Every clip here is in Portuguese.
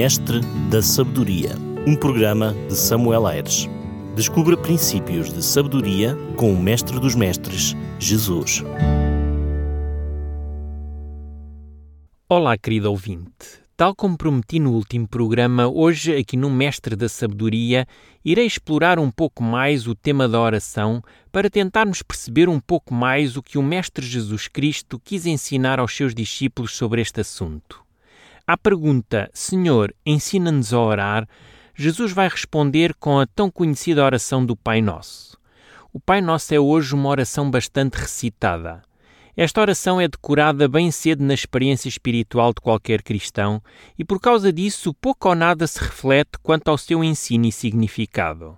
Mestre da Sabedoria, um programa de Samuel Aires. Descubra princípios de sabedoria com o Mestre dos Mestres, Jesus. Olá, querido ouvinte. Tal como prometi no último programa, hoje, aqui no Mestre da Sabedoria, irei explorar um pouco mais o tema da oração para tentarmos perceber um pouco mais o que o Mestre Jesus Cristo quis ensinar aos seus discípulos sobre este assunto. À pergunta, Senhor, ensina-nos a orar, Jesus vai responder com a tão conhecida oração do Pai Nosso. O Pai Nosso é hoje uma oração bastante recitada. Esta oração é decorada bem cedo na experiência espiritual de qualquer cristão e, por causa disso, pouco ou nada se reflete quanto ao seu ensino e significado.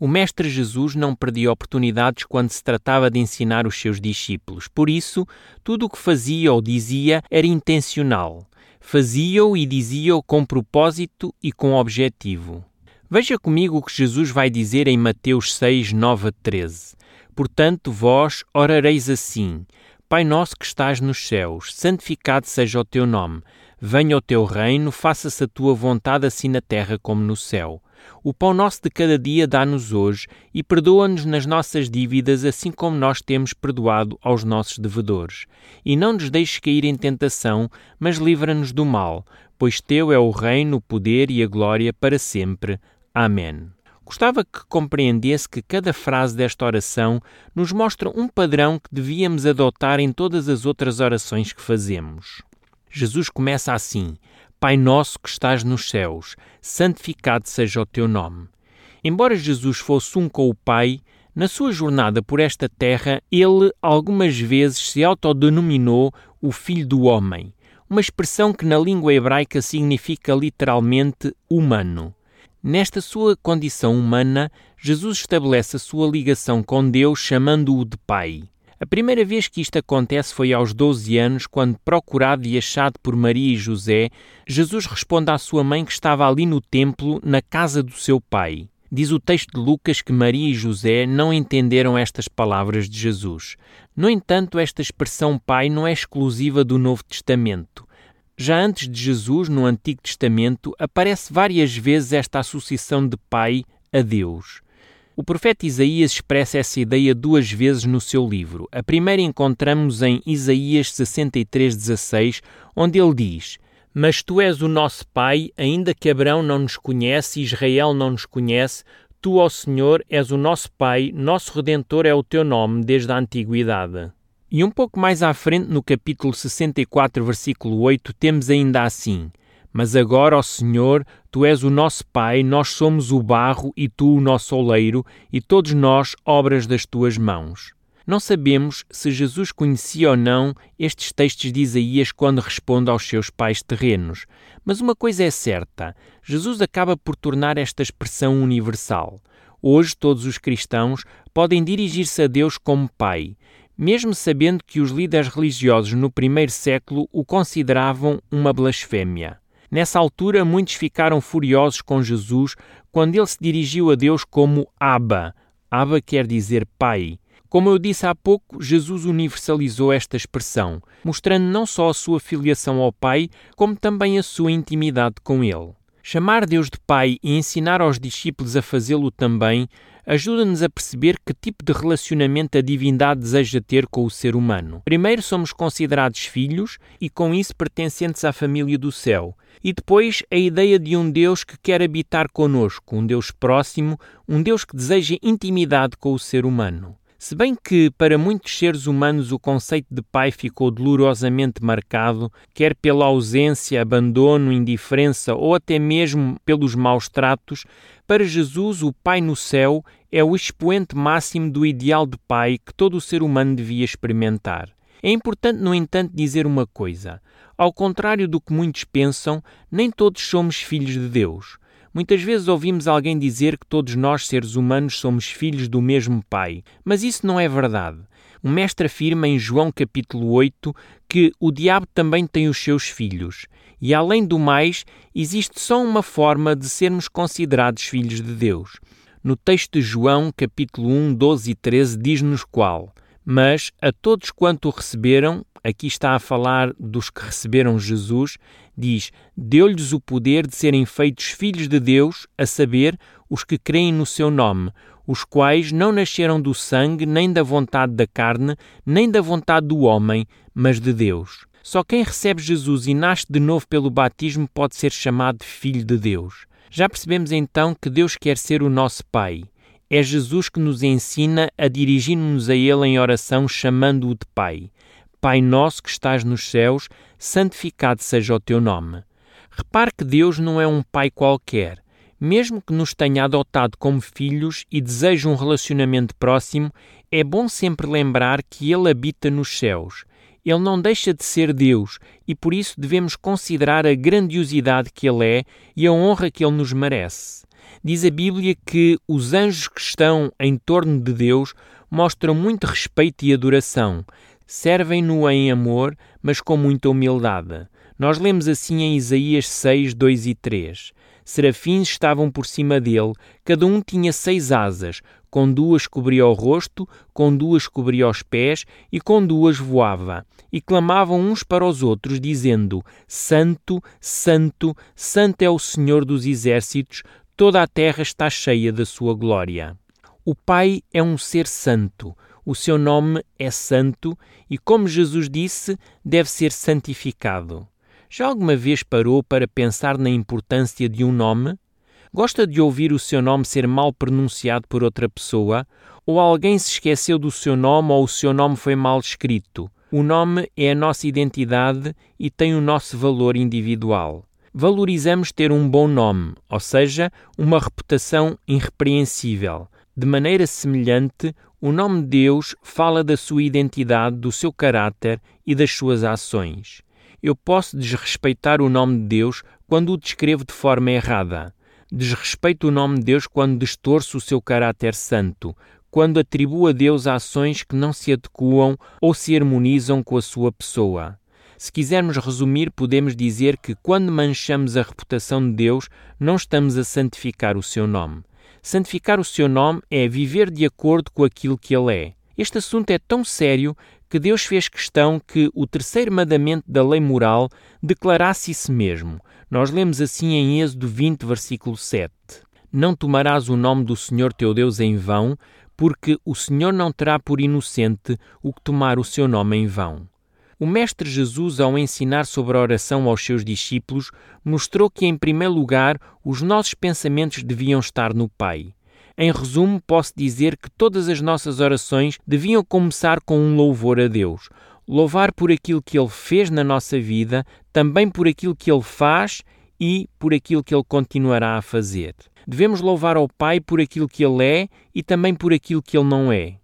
O Mestre Jesus não perdia oportunidades quando se tratava de ensinar os seus discípulos, por isso, tudo o que fazia ou dizia era intencional fazia-o e dizia-o com propósito e com objetivo. Veja comigo o que Jesus vai dizer em Mateus 6, 9 a 13. Portanto, vós orareis assim: Pai nosso que estás nos céus, santificado seja o teu nome. Venha o teu reino, faça-se a tua vontade assim na terra como no céu. O pão nosso de cada dia dá-nos hoje e perdoa-nos nas nossas dívidas, assim como nós temos perdoado aos nossos devedores. E não nos deixes cair em tentação, mas livra-nos do mal, pois teu é o reino, o poder e a glória para sempre. Amém. Gostava que compreendesse que cada frase desta oração nos mostra um padrão que devíamos adotar em todas as outras orações que fazemos. Jesus começa assim: Pai nosso que estás nos céus, santificado seja o teu nome. Embora Jesus fosse um com o Pai, na sua jornada por esta terra, ele algumas vezes se autodenominou o Filho do Homem, uma expressão que na língua hebraica significa literalmente humano. Nesta sua condição humana, Jesus estabelece a sua ligação com Deus chamando-o de Pai. A primeira vez que isto acontece foi aos 12 anos, quando, procurado e achado por Maria e José, Jesus responde à sua mãe que estava ali no templo, na casa do seu pai. Diz o texto de Lucas que Maria e José não entenderam estas palavras de Jesus. No entanto, esta expressão pai não é exclusiva do Novo Testamento. Já antes de Jesus, no Antigo Testamento, aparece várias vezes esta associação de pai a Deus. O profeta Isaías expressa essa ideia duas vezes no seu livro. A primeira encontramos em Isaías 63:16, onde ele diz: Mas tu és o nosso Pai, ainda que Abraão não nos conhece e Israel não nos conhece, tu, ó Senhor, és o nosso Pai, nosso Redentor é o teu nome desde a antiguidade. E um pouco mais à frente, no capítulo 64, versículo 8, temos ainda assim: mas agora, ó Senhor, tu és o nosso Pai, nós somos o barro e tu o nosso oleiro, e todos nós obras das tuas mãos. Não sabemos se Jesus conhecia ou não estes textos de Isaías quando responde aos seus pais terrenos, mas uma coisa é certa: Jesus acaba por tornar esta expressão universal. Hoje, todos os cristãos podem dirigir-se a Deus como Pai, mesmo sabendo que os líderes religiosos no primeiro século o consideravam uma blasfémia. Nessa altura, muitos ficaram furiosos com Jesus quando ele se dirigiu a Deus como Abba. Abba quer dizer Pai. Como eu disse há pouco, Jesus universalizou esta expressão, mostrando não só a sua filiação ao Pai, como também a sua intimidade com Ele. Chamar Deus de Pai e ensinar aos discípulos a fazê-lo também ajuda-nos a perceber que tipo de relacionamento a divindade deseja ter com o ser humano. Primeiro somos considerados filhos e com isso pertencentes à família do céu. E depois a ideia de um Deus que quer habitar conosco, um Deus próximo, um Deus que deseja intimidade com o ser humano. Se bem que para muitos seres humanos o conceito de pai ficou dolorosamente marcado, quer pela ausência, abandono, indiferença ou até mesmo pelos maus tratos, para Jesus o Pai no céu é o expoente máximo do ideal de pai que todo o ser humano devia experimentar. É importante, no entanto, dizer uma coisa. Ao contrário do que muitos pensam, nem todos somos filhos de Deus. Muitas vezes ouvimos alguém dizer que todos nós, seres humanos, somos filhos do mesmo Pai, mas isso não é verdade. O Mestre afirma em João capítulo 8 que o diabo também tem os seus filhos, e além do mais, existe só uma forma de sermos considerados filhos de Deus. No texto de João capítulo 1, 12 e 13 diz-nos qual: Mas a todos quanto o receberam, aqui está a falar dos que receberam Jesus, Diz: Deu-lhes o poder de serem feitos filhos de Deus, a saber, os que creem no seu nome, os quais não nasceram do sangue, nem da vontade da carne, nem da vontade do homem, mas de Deus. Só quem recebe Jesus e nasce de novo pelo batismo pode ser chamado filho de Deus. Já percebemos então que Deus quer ser o nosso Pai. É Jesus que nos ensina a dirigir-nos a Ele em oração, chamando-o de Pai. Pai nosso que estás nos céus, santificado seja o teu nome. Repare que Deus não é um pai qualquer. Mesmo que nos tenha adotado como filhos e deseje um relacionamento próximo, é bom sempre lembrar que Ele habita nos céus. Ele não deixa de ser Deus e por isso devemos considerar a grandiosidade que Ele é e a honra que Ele nos merece. Diz a Bíblia que os anjos que estão em torno de Deus mostram muito respeito e adoração, servem-no em amor, mas com muita humildade. Nós lemos assim em Isaías 6, 2 e 3. Serafins estavam por cima dele, cada um tinha seis asas, com duas cobria o rosto, com duas cobria os pés e com duas voava. E clamavam uns para os outros, dizendo: Santo, Santo, Santo é o Senhor dos exércitos, toda a terra está cheia da sua glória. O Pai é um ser santo, o seu nome é santo e, como Jesus disse, deve ser santificado. Já alguma vez parou para pensar na importância de um nome? Gosta de ouvir o seu nome ser mal pronunciado por outra pessoa? Ou alguém se esqueceu do seu nome ou o seu nome foi mal escrito? O nome é a nossa identidade e tem o nosso valor individual. Valorizamos ter um bom nome, ou seja, uma reputação irrepreensível. De maneira semelhante, o nome de Deus fala da sua identidade, do seu caráter e das suas ações. Eu posso desrespeitar o nome de Deus quando o descrevo de forma errada. Desrespeito o nome de Deus quando distorço o seu caráter santo, quando atribuo a Deus ações que não se adequam ou se harmonizam com a sua pessoa. Se quisermos resumir, podemos dizer que quando manchamos a reputação de Deus, não estamos a santificar o seu nome. Santificar o seu nome é viver de acordo com aquilo que ele é. Este assunto é tão sério que Deus fez questão que o terceiro mandamento da lei moral declarasse isso mesmo. Nós lemos assim em Êxodo 20, versículo 7. Não tomarás o nome do Senhor teu Deus em vão, porque o Senhor não terá por inocente o que tomar o seu nome em vão. O Mestre Jesus, ao ensinar sobre a oração aos seus discípulos, mostrou que, em primeiro lugar, os nossos pensamentos deviam estar no Pai. Em resumo, posso dizer que todas as nossas orações deviam começar com um louvor a Deus. Louvar por aquilo que Ele fez na nossa vida, também por aquilo que Ele faz e por aquilo que Ele continuará a fazer. Devemos louvar ao Pai por aquilo que Ele é e também por aquilo que Ele não é.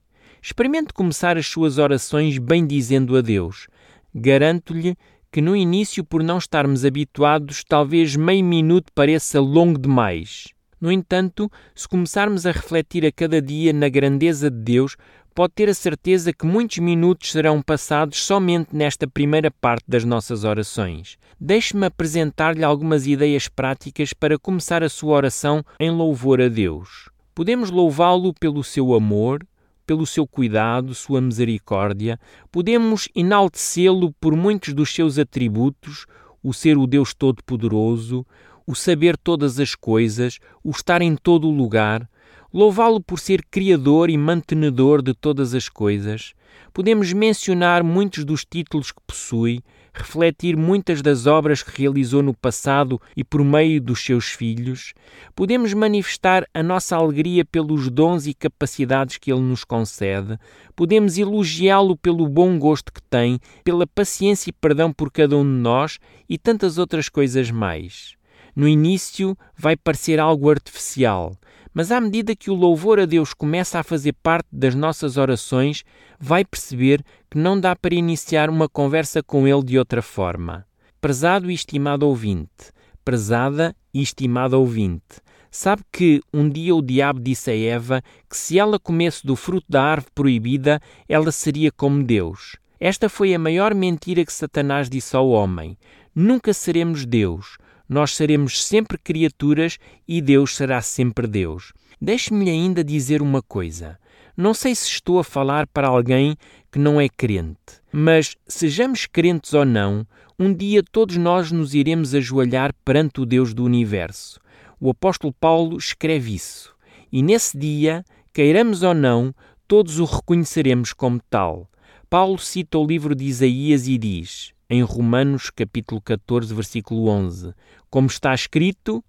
Experimente começar as suas orações bem dizendo a Deus: Garanto-lhe que no início, por não estarmos habituados, talvez meio minuto pareça longo demais. No entanto, se começarmos a refletir a cada dia na grandeza de Deus, pode ter a certeza que muitos minutos serão passados somente nesta primeira parte das nossas orações. Deixe-me apresentar-lhe algumas ideias práticas para começar a sua oração em louvor a Deus. Podemos louvá-lo pelo seu amor, pelo seu cuidado, sua misericórdia, podemos enaltecê-lo por muitos dos seus atributos, o ser o Deus Todo-Poderoso, o saber todas as coisas, o estar em todo o lugar, louvá-lo por ser criador e mantenedor de todas as coisas. Podemos mencionar muitos dos títulos que possui, refletir muitas das obras que realizou no passado e por meio dos seus filhos, podemos manifestar a nossa alegria pelos dons e capacidades que ele nos concede, podemos elogiá-lo pelo bom gosto que tem, pela paciência e perdão por cada um de nós e tantas outras coisas mais. No início vai parecer algo artificial, mas à medida que o louvor a Deus começa a fazer parte das nossas orações, vai perceber que não dá para iniciar uma conversa com Ele de outra forma. Prezado e estimado ouvinte, prezada e estimado ouvinte, sabe que um dia o diabo disse a Eva que se ela comesse do fruto da árvore proibida, ela seria como Deus. Esta foi a maior mentira que Satanás disse ao homem. Nunca seremos Deus nós seremos sempre criaturas e Deus será sempre Deus. Deixe-me ainda dizer uma coisa. Não sei se estou a falar para alguém que não é crente, mas sejamos crentes ou não, Um dia todos nós nos iremos ajoelhar perante o Deus do universo. O apóstolo Paulo escreve isso. E nesse dia, queiramos ou não, todos o reconheceremos como tal. Paulo cita o livro de Isaías e diz, em Romanos capítulo 14, versículo 11, como está escrito,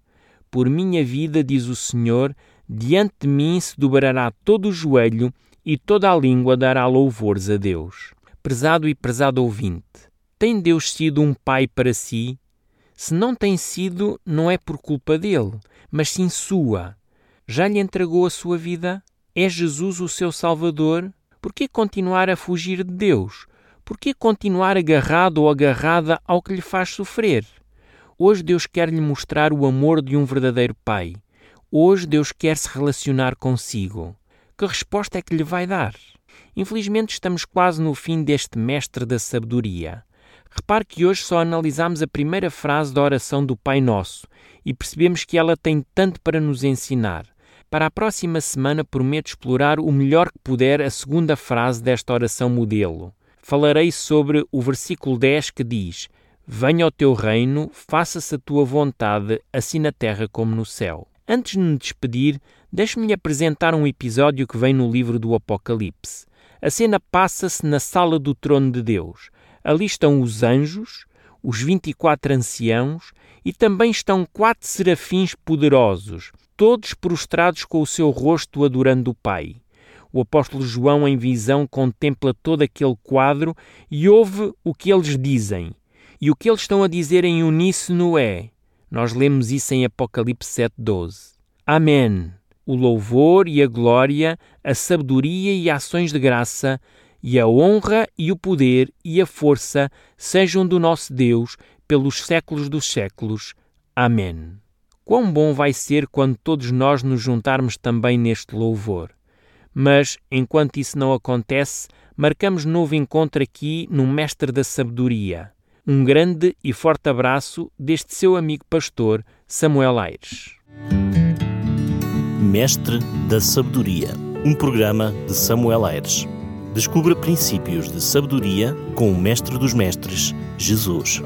por minha vida, diz o Senhor, diante de mim se dobrará todo o joelho e toda a língua dará louvores a Deus. Prezado e prezado ouvinte, tem Deus sido um pai para si? Se não tem sido, não é por culpa dele, mas sim sua. Já lhe entregou a sua vida? É Jesus o seu Salvador? Por que continuar a fugir de Deus? Por que continuar agarrado ou agarrada ao que lhe faz sofrer? Hoje Deus quer lhe mostrar o amor de um verdadeiro pai. Hoje Deus quer se relacionar consigo. Que resposta é que lhe vai dar? Infelizmente estamos quase no fim deste mestre da sabedoria. Repare que hoje só analisamos a primeira frase da oração do Pai Nosso e percebemos que ela tem tanto para nos ensinar. Para a próxima semana prometo explorar o melhor que puder a segunda frase desta oração modelo. Falarei sobre o versículo 10 que diz: Venha ao teu reino, faça-se a tua vontade, assim na terra como no céu. Antes de me despedir, deixe-me apresentar um episódio que vem no livro do Apocalipse. A cena passa-se na sala do trono de Deus. Ali estão os anjos, os 24 anciãos e também estão quatro serafins poderosos, todos prostrados com o seu rosto adorando o Pai. O apóstolo João, em visão, contempla todo aquele quadro e ouve o que eles dizem. E o que eles estão a dizer em uníssono é: Nós lemos isso em Apocalipse 7,12. Amém. O louvor e a glória, a sabedoria e ações de graça, e a honra e o poder e a força sejam do nosso Deus pelos séculos dos séculos. Amém. Quão bom vai ser quando todos nós nos juntarmos também neste louvor. Mas, enquanto isso não acontece, marcamos novo encontro aqui no Mestre da Sabedoria. Um grande e forte abraço deste seu amigo pastor, Samuel Aires. Mestre da Sabedoria, um programa de Samuel Aires. Descubra princípios de sabedoria com o Mestre dos Mestres, Jesus.